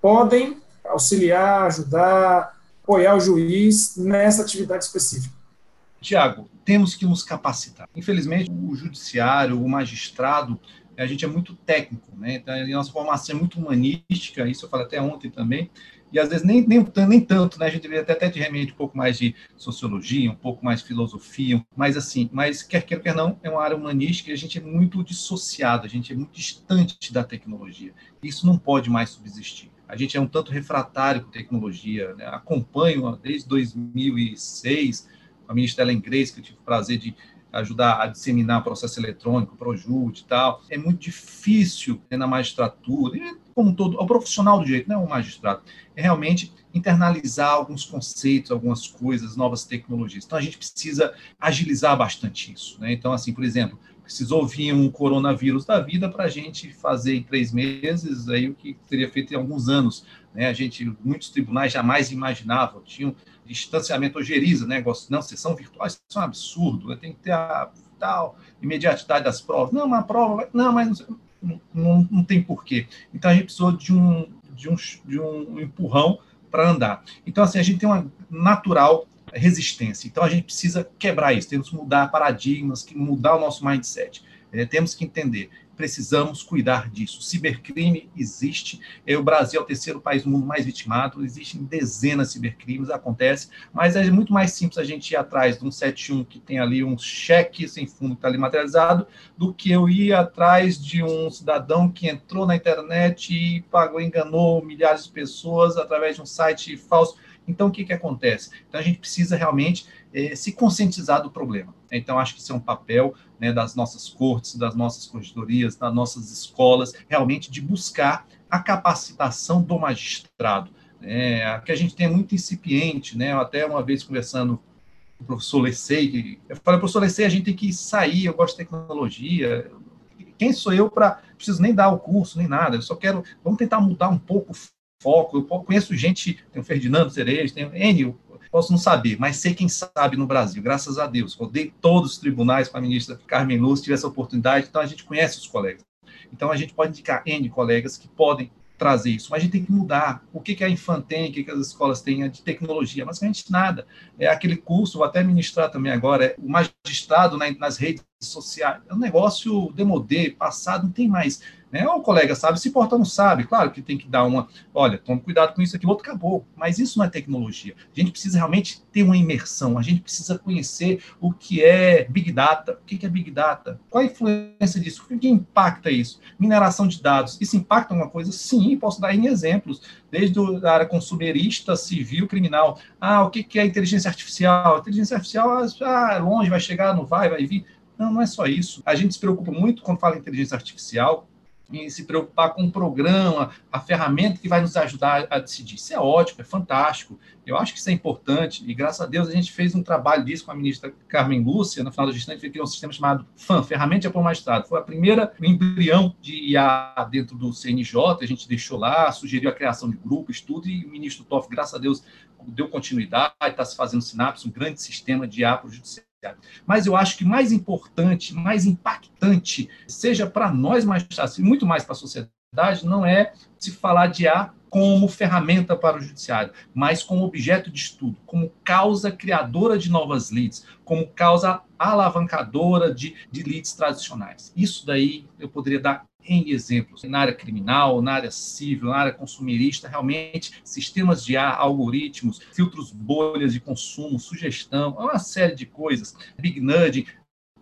podem auxiliar, ajudar, apoiar o juiz nessa atividade específica? Tiago, temos que nos capacitar. Infelizmente, o judiciário, o magistrado, a gente é muito técnico, né? Então, a nossa formação é muito humanística, isso eu falei até ontem também, e às vezes nem, nem, nem tanto, né? A gente deveria até ter de remete um pouco mais de sociologia, um pouco mais de filosofia, mas assim, mas quer queira, quer não, é uma área humanística e a gente é muito dissociado, a gente é muito distante da tecnologia. Isso não pode mais subsistir. A gente é um tanto refratário com tecnologia, né? acompanho desde 2006 a ministra Ellen Grace, que eu tive o prazer de ajudar a disseminar processo eletrônico, ProJude e tal. É muito difícil né, na magistratura, como todo, o profissional do direito, não é o magistrado, é realmente internalizar alguns conceitos, algumas coisas, novas tecnologias. Então, a gente precisa agilizar bastante isso. Né? Então, assim, por exemplo, precisou vir um coronavírus da vida para a gente fazer em três meses aí o que teria feito em alguns anos. Né? A gente, muitos tribunais jamais imaginavam, tinham distanciamento ojeriza, né? Não, sessão virtual, isso é um absurdo, né? tem que ter a tal imediatidade das provas. Não, uma prova, não, mas não, não, não tem porquê. Então a gente precisou de um, de um, de um empurrão para andar. Então, assim, a gente tem uma natural resistência. Então, a gente precisa quebrar isso, temos que mudar paradigmas, mudar o nosso mindset. É, temos que entender precisamos cuidar disso. Cibercrime existe, é, o Brasil é o terceiro país do mundo mais vitimado, existem dezenas de cibercrimes, acontece, mas é muito mais simples a gente ir atrás de um 71 que tem ali um cheque sem fundo que está ali materializado, do que eu ir atrás de um cidadão que entrou na internet e pagou, enganou milhares de pessoas através de um site falso. Então, o que, que acontece? Então, a gente precisa realmente eh, se conscientizar do problema. Então, acho que isso é um papel né, das nossas cortes, das nossas corregedorias, das nossas escolas, realmente de buscar a capacitação do magistrado. Né, que a gente tem muito incipiente, né, até uma vez conversando com o professor Lecei, eu falei, professor Lecei, a gente tem que sair, eu gosto de tecnologia, quem sou eu para, preciso nem dar o curso, nem nada, eu só quero, vamos tentar mudar um pouco o foco, eu conheço gente, tem o Ferdinando Cerejo, tem o Enio, Posso não saber, mas sei quem sabe no Brasil, graças a Deus. Rodei todos os tribunais com a ministra Carmen Lúcia, tive essa oportunidade, então a gente conhece os colegas. Então a gente pode indicar N colegas que podem trazer isso, mas a gente tem que mudar. O que, que a Infam tem, o que, que as escolas têm de tecnologia? Basicamente nada. É aquele curso, vou até ministrar também agora, é o magistrado nas redes sociais. É um negócio demodê, passado, não tem mais né? O colega sabe, se porta não sabe, claro que tem que dar uma, olha, tome cuidado com isso aqui, o outro acabou. Mas isso não é tecnologia. A gente precisa realmente ter uma imersão, a gente precisa conhecer o que é Big Data. O que é Big Data? Qual a influência disso? O que impacta isso? Mineração de dados. Isso impacta alguma coisa? Sim, posso dar em exemplos, desde a área consumerista, civil, criminal. Ah, o que é inteligência artificial? Inteligência artificial, ah, longe, vai chegar, não vai, vai vir. Não, não é só isso. A gente se preocupa muito quando fala em inteligência artificial em se preocupar com o programa, a ferramenta que vai nos ajudar a decidir. Isso é ótimo, é fantástico. Eu acho que isso é importante e, graças a Deus, a gente fez um trabalho disso com a ministra Carmen Lúcia, no final da gestão, a gente criou um sistema chamado FAM, Ferramenta de Apoio Magistrado. Foi a primeira embrião de IA dentro do CNJ, a gente deixou lá, sugeriu a criação de grupo, estudo, e o ministro Toff, graças a Deus, deu continuidade, está se fazendo sinapse, um grande sistema de IA para o judiciário mas eu acho que mais importante, mais impactante, seja para nós magistrados e muito mais para a sociedade, não é se falar de A como ferramenta para o judiciário, mas como objeto de estudo, como causa criadora de novas leads, como causa alavancadora de, de leads tradicionais. Isso daí eu poderia dar em exemplos. Na área criminal, na área civil, na área consumerista, realmente, sistemas de ar, algoritmos, filtros bolhas de consumo, sugestão, uma série de coisas, big nudging,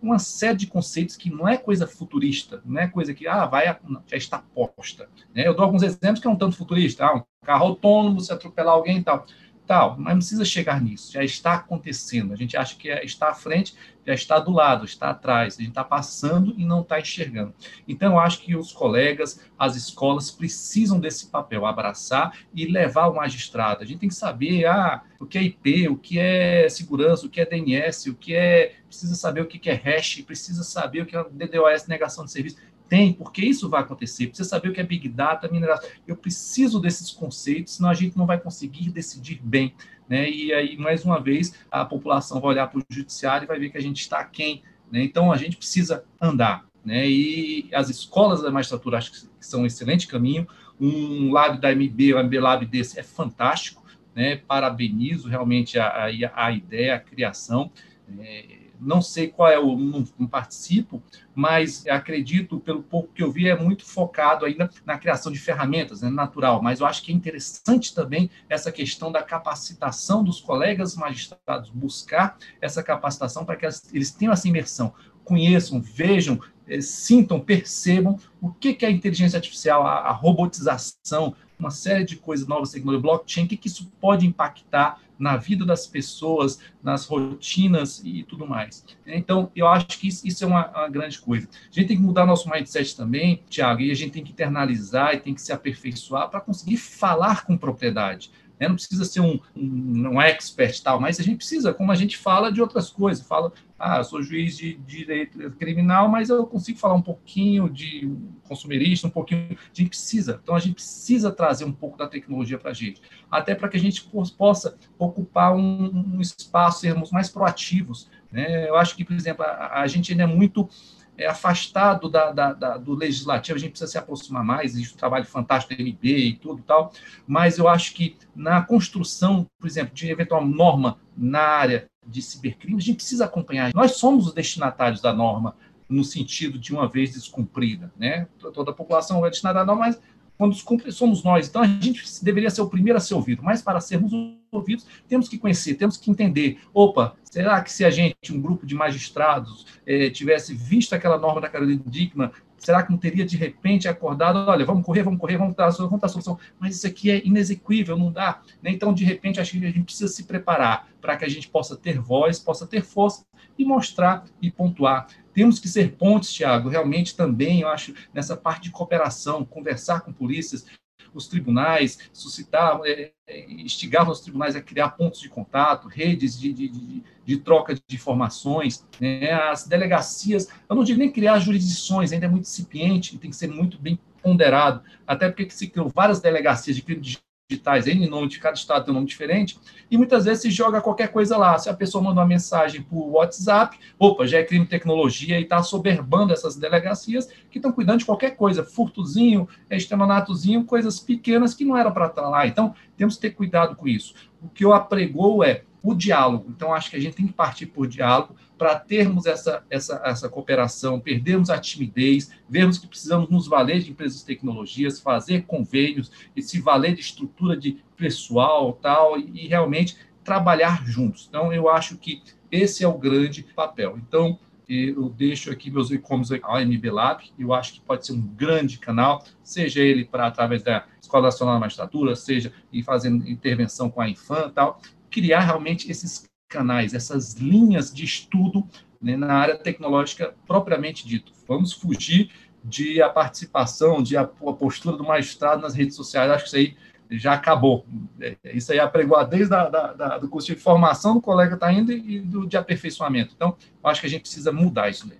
uma série de conceitos que não é coisa futurista, não é coisa que ah, vai, já está posta. Né? Eu dou alguns exemplos que é um tanto futurista, ah, um carro autônomo, se atropelar alguém e tal. Tal, mas não precisa chegar nisso, já está acontecendo. A gente acha que é, está à frente, já está do lado, está atrás, a gente está passando e não está enxergando. Então, eu acho que os colegas, as escolas precisam desse papel, abraçar e levar o magistrado. A gente tem que saber ah, o que é IP, o que é segurança, o que é DNS, o que é. Precisa saber o que é hash, precisa saber o que é DDoS, negação de serviço tem, porque isso vai acontecer. Precisa saber o que é Big Data, mineração. Eu preciso desses conceitos, senão a gente não vai conseguir decidir bem. Né? E aí, mais uma vez, a população vai olhar para o judiciário e vai ver que a gente está quem. Né? Então, a gente precisa andar. Né? E as escolas da magistratura acho que são um excelente caminho. Um lab da MB, o MB Lab desse é fantástico. Né? Parabenizo realmente a, a, a ideia, a criação. É, não sei qual é o, não, não, participo, mas acredito, pelo pouco que eu vi, é muito focado ainda na criação de ferramentas, né, natural. Mas eu acho que é interessante também essa questão da capacitação dos colegas magistrados, buscar essa capacitação para que eles tenham essa imersão, conheçam, vejam, eh, sintam, percebam o que, que é a inteligência artificial, a, a robotização, uma série de coisas novas, tecnologia, blockchain, o que, que isso pode impactar na vida das pessoas, nas rotinas e tudo mais. Então, eu acho que isso, isso é uma, uma, grande coisa. A gente tem que mudar nosso mindset também, Tiago, e a gente tem que internalizar e tem que se aperfeiçoar para conseguir falar com propriedade. Né? Não precisa ser um, um, um expert tal, mas a gente precisa, como a gente fala de outras coisas, fala, ah, eu sou juiz de, direito criminal, mas eu consigo falar um pouquinho de consumerista, um pouquinho. A gente precisa, então a gente precisa trazer um pouco da tecnologia para a gente, até para que a gente possa ocupar um, um espaço, sermos mais proativos. Né? Eu acho que, por exemplo, a, a gente ainda é muito é, afastado da, da, da, do legislativo, a gente precisa se aproximar mais, existe um trabalho fantástico do MB e tudo tal, mas eu acho que na construção, por exemplo, de eventual norma na área de cibercrime, a gente precisa acompanhar. Nós somos os destinatários da norma, no sentido de uma vez descumprida, né? Toda a população é destinatária da norma, mas quando descumpre, somos nós. Então, a gente deveria ser o primeiro a ser ouvido, mas para sermos ouvidos, temos que conhecer, temos que entender. Opa, será que se a gente, um grupo de magistrados, eh, tivesse visto aquela norma da Carolina Dickman, será que não teria de repente acordado, olha, vamos correr, vamos correr, vamos dar, vamos dar solução, mas isso aqui é inexequível, não dá. Né? Então, de repente, acho que a gente precisa se preparar para que a gente possa ter voz, possa ter força e mostrar e pontuar. Temos que ser pontes, Tiago, realmente também, eu acho, nessa parte de cooperação, conversar com polícias, os tribunais, suscitar, é, é instigar os tribunais a criar pontos de contato, redes de, de, de, de troca de informações, né? as delegacias, eu não digo nem criar jurisdições, ainda é muito incipiente, tem que ser muito bem ponderado, até porque se criou várias delegacias de crime de digitais, em nome de cada estado tem um nome diferente, e muitas vezes se joga qualquer coisa lá. Se a pessoa manda uma mensagem por WhatsApp, opa, já é crime de tecnologia e está soberbando essas delegacias que estão cuidando de qualquer coisa, furtozinho, estelionatozinho, coisas pequenas que não eram para estar lá. Então, temos que ter cuidado com isso. O que eu apregou é o diálogo. Então, acho que a gente tem que partir por diálogo para termos essa, essa, essa cooperação, perdermos a timidez, vermos que precisamos nos valer de empresas de tecnologias, fazer convênios e se valer de estrutura de pessoal tal, e, e realmente trabalhar juntos. Então, eu acho que esse é o grande papel. Então, eu deixo aqui meus e-commerce ao MB Lab, eu acho que pode ser um grande canal, seja ele para através da Escola Nacional da Magistratura, seja e fazendo intervenção com a Infam tal, criar realmente esses canais, essas linhas de estudo né, na área tecnológica propriamente dito. Vamos fugir de a participação, de a, a, postura do magistrado nas redes sociais. Acho que isso aí já acabou. É, isso aí apregou desde a, da, da, do curso de formação do colega está indo e do de aperfeiçoamento. Então, acho que a gente precisa mudar isso aí.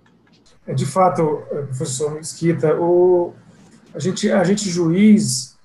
É, de fato, é, professor Mesquita, o, a, gente, a gente juiz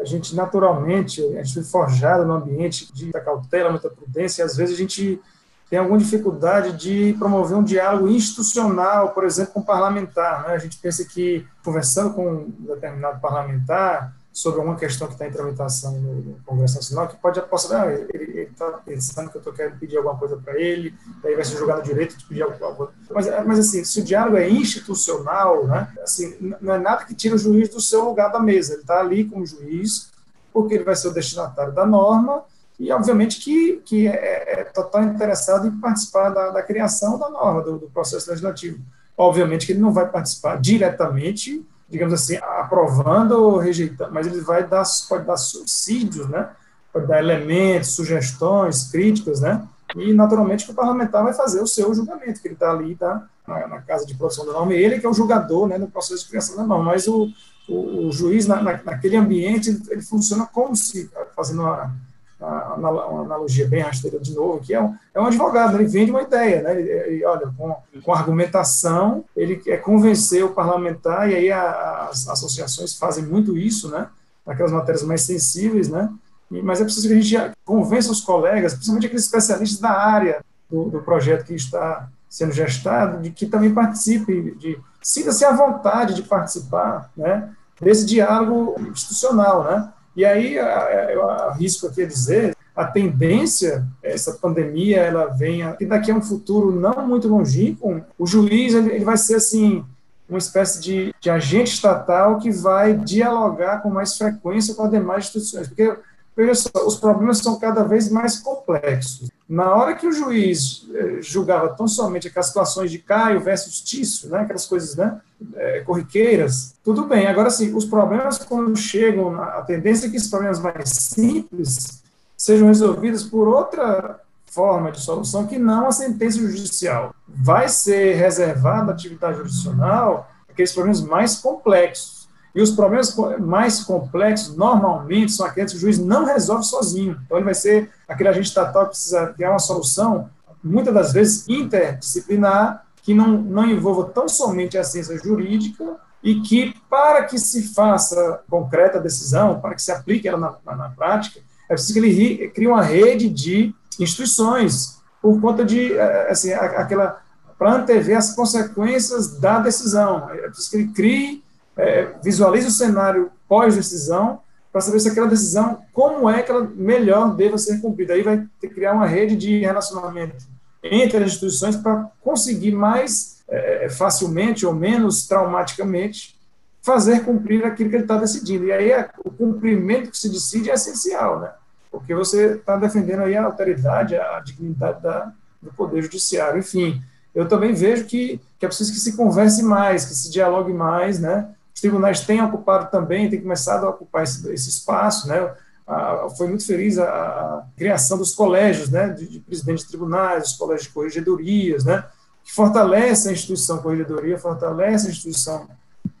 a gente naturalmente, a gente foi forjado no ambiente de muita cautela, muita prudência, e às vezes a gente tem alguma dificuldade de promover um diálogo institucional, por exemplo, com parlamentar. Né? A gente pensa que, conversando com um determinado parlamentar, sobre alguma questão que está em tramitação no, Congresso Nacional, que pode apostar, ah, ele está pensando que eu estou querendo pedir alguma coisa para ele, daí vai ser jogado no direito de pedir alguma coisa. Mas, mas, assim, se o diálogo é institucional, né, assim, não é nada que tire o juiz do seu lugar da mesa. Ele está ali como juiz, porque ele vai ser o destinatário da norma, e obviamente que, que é, é, é total interessado em participar da, da criação da norma, do, do processo legislativo. Obviamente que ele não vai participar diretamente digamos assim, aprovando ou rejeitando, mas ele vai dar, pode dar subsídios, né, pode dar elementos, sugestões, críticas, né? E, naturalmente, que o parlamentar vai fazer o seu julgamento, que ele está ali, tá na, na, casa de produção da norma, ele que é o julgador, né, no processo de criação da norma, mas o, o, o juiz, na, na, naquele ambiente, ele, ele, funciona como se, fazendo uma, uma, analogia bem rasteira de novo, que é um, é um advogado, ele vende uma ideia, né, ele, ele, olha, com, com argumentação, ele quer convencer o parlamentar, e aí a, as associações fazem muito isso, né, naquelas matérias mais sensíveis, né, mas é preciso que a gente convença os colegas, principalmente aqueles especialistas da área do, do projeto que está sendo gestado, de que também participe, de sinta-se à vontade de participar, né, desse diálogo institucional, né? E aí eu arrisco aqui a dizer, a tendência, essa pandemia, ela venha, e daqui a um futuro não muito longínquo, o juiz ele, vai ser assim uma espécie de, de agente estatal que vai dialogar com mais frequência com as demais instituições, porque Veja só, os problemas são cada vez mais complexos. Na hora que o juiz eh, julgava tão somente aquelas situações de Caio versus Tício, né, aquelas coisas né, é, corriqueiras, tudo bem. Agora, sim, os problemas, quando chegam, a tendência é que esses problemas mais simples sejam resolvidos por outra forma de solução que não a sentença judicial. Vai ser reservada a atividade jurisdicional aqueles problemas mais complexos e os problemas mais complexos, normalmente, são aqueles que o juiz não resolve sozinho. Então, ele vai ser aquele agente estatal que precisa criar uma solução, muitas das vezes interdisciplinar, que não, não envolva tão somente a ciência jurídica e que, para que se faça concreta a decisão, para que se aplique ela na, na, na prática, é preciso que ele crie uma rede de instituições por conta de, eh, assim, aquela, para antever as consequências da decisão. É preciso que ele crie é, visualize o cenário pós-decisão para saber se aquela decisão, como é que ela melhor deva ser cumprida. Aí vai ter que criar uma rede de relacionamento entre as instituições para conseguir mais é, facilmente ou menos traumaticamente fazer cumprir aquilo que ele está decidindo. E aí é, o cumprimento que se decide é essencial, né? Porque você está defendendo aí a autoridade, a dignidade da, do Poder Judiciário. Enfim, eu também vejo que, que é preciso que se converse mais, que se dialogue mais, né? Os tribunais têm ocupado também, têm começado a ocupar esse, esse espaço, né? foi muito feliz a, a, criação dos colégios, né, de, de presidentes de tribunais, os colégios de corregedorias, né, que fortalece a instituição corregedoria, fortalece a instituição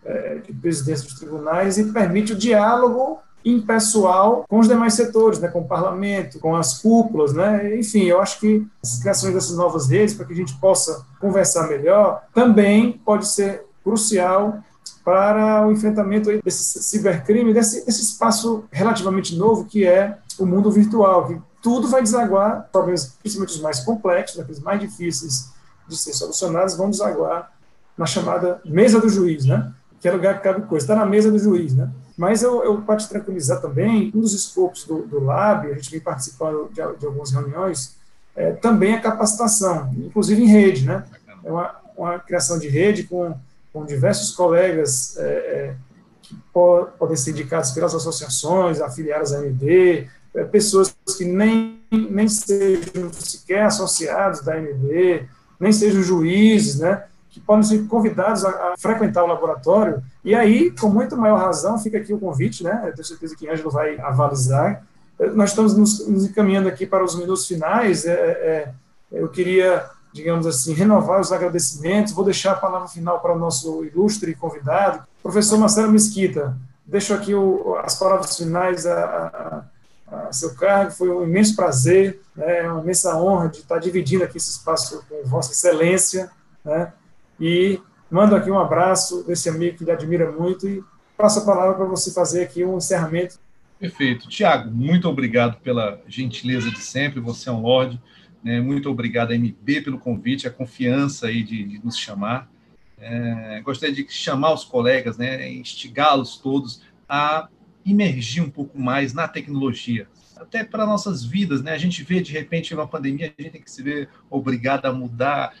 é, de presidência dos tribunais e permite o diálogo impessoal com os demais setores, né, com o parlamento, com as cúpulas, né, enfim, eu acho que as criações dessas novas redes, para que a gente possa conversar melhor, também pode ser crucial para o enfrentamento desse cibercrime, desse, desse espaço relativamente novo que é o mundo virtual, que tudo vai desaguar, problemas principalmente os mais complexos, aqueles mais difíceis de ser solucionados, vão desaguar na chamada mesa do juiz, né? que é lugar que cabe coisa, está na mesa do juiz. Né? Mas eu, eu para te tranquilizar também, um dos escopos do, do Lab, a gente vem participando de, de algumas reuniões, é, também a capacitação, inclusive em rede. Né? É uma, uma criação de rede com com diversos colegas é, é, que po podem ser indicados pelas associações afiliadas à AMB, é, pessoas que nem, nem sejam sequer associados da AMB, nem sejam juízes, né, que podem ser convidados a, a, frequentar o laboratório, e aí, com muito maior razão, fica aqui o convite, né, eu tenho certeza que Ângelo vai avalizar, é, nós estamos nos, nos encaminhando aqui para os minutos finais, é, é, eu queria digamos assim, renovar os agradecimentos. Vou deixar a palavra final para o nosso ilustre convidado, professor Marcelo Mesquita. Deixo aqui o, as palavras finais a, a, a, seu cargo. Foi um imenso prazer, né, uma imensa honra de estar dividindo aqui esse espaço com Vossa Excelência. Né, e mando aqui um abraço desse amigo que lhe admira muito e passo a palavra para você fazer aqui um encerramento. Perfeito. Tiago, muito obrigado pela gentileza de sempre. Você é um lorde né? Muito obrigado, MB, pelo convite, a confiança aí de, de nos chamar. É, gostaria de chamar os colegas, né, instigá-los todos a imergir um pouco mais na tecnologia, até para nossas vidas, né? A gente vê de repente uma pandemia, a gente tem que se ver obrigado a mudar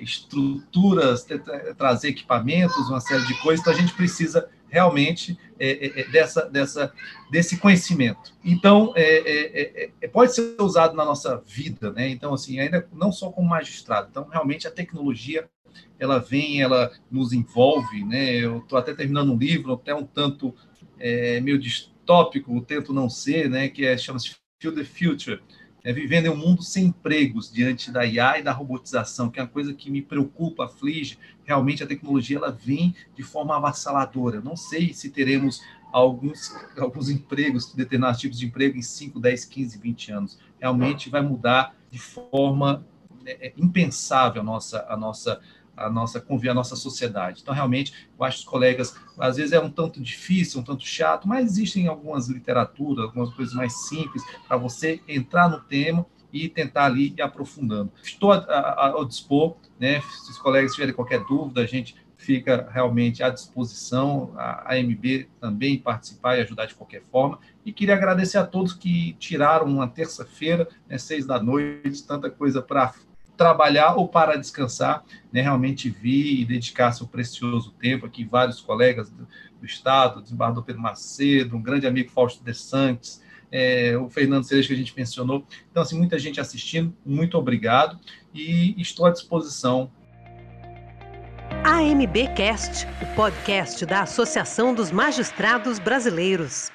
estruturas, trazer equipamentos, uma série de coisas. Então a gente precisa realmente é, é, é, dessa, dessa, desse conhecimento. Então, é, é, é, pode ser usado na nossa vida, né? Então, assim, ainda não só como magistrado. Então, realmente, a tecnologia, ela vem, ela nos envolve, né? Eu estou até terminando um livro, até um tanto meio distópico, tento não ser, né? Que é, chama-se Feel the Future, é, vivendo em um mundo sem empregos diante da IA e da robotização, que é uma coisa que me preocupa, aflige. Realmente a tecnologia ela vem de forma avassaladora. Não sei se teremos alguns, alguns empregos, determinados tipos de emprego em 5, 10, 15, 20 anos. Realmente vai mudar de forma é, é impensável a nossa, a nossa a nossa a nossa sociedade. Então, realmente, eu acho que os colegas, às vezes é um tanto difícil, um tanto chato, mas existem algumas literaturas, algumas coisas mais simples para você entrar no tema e tentar ali ir aprofundando. Estou ao dispor, né? Se os colegas tiverem qualquer dúvida, a gente fica realmente à disposição, a AMB também participar e ajudar de qualquer forma. E queria agradecer a todos que tiraram uma terça-feira, né, seis da noite, tanta coisa para trabalhar ou para descansar, né, realmente vir e dedicar seu precioso tempo aqui, vários colegas do, do Estado, desembargador Pedro Macedo, um grande amigo Fausto de Santos, é, o Fernando Cerejo que a gente mencionou. Então, assim, muita gente assistindo, muito obrigado e estou à disposição. AMBcast, o podcast da Associação dos Magistrados Brasileiros.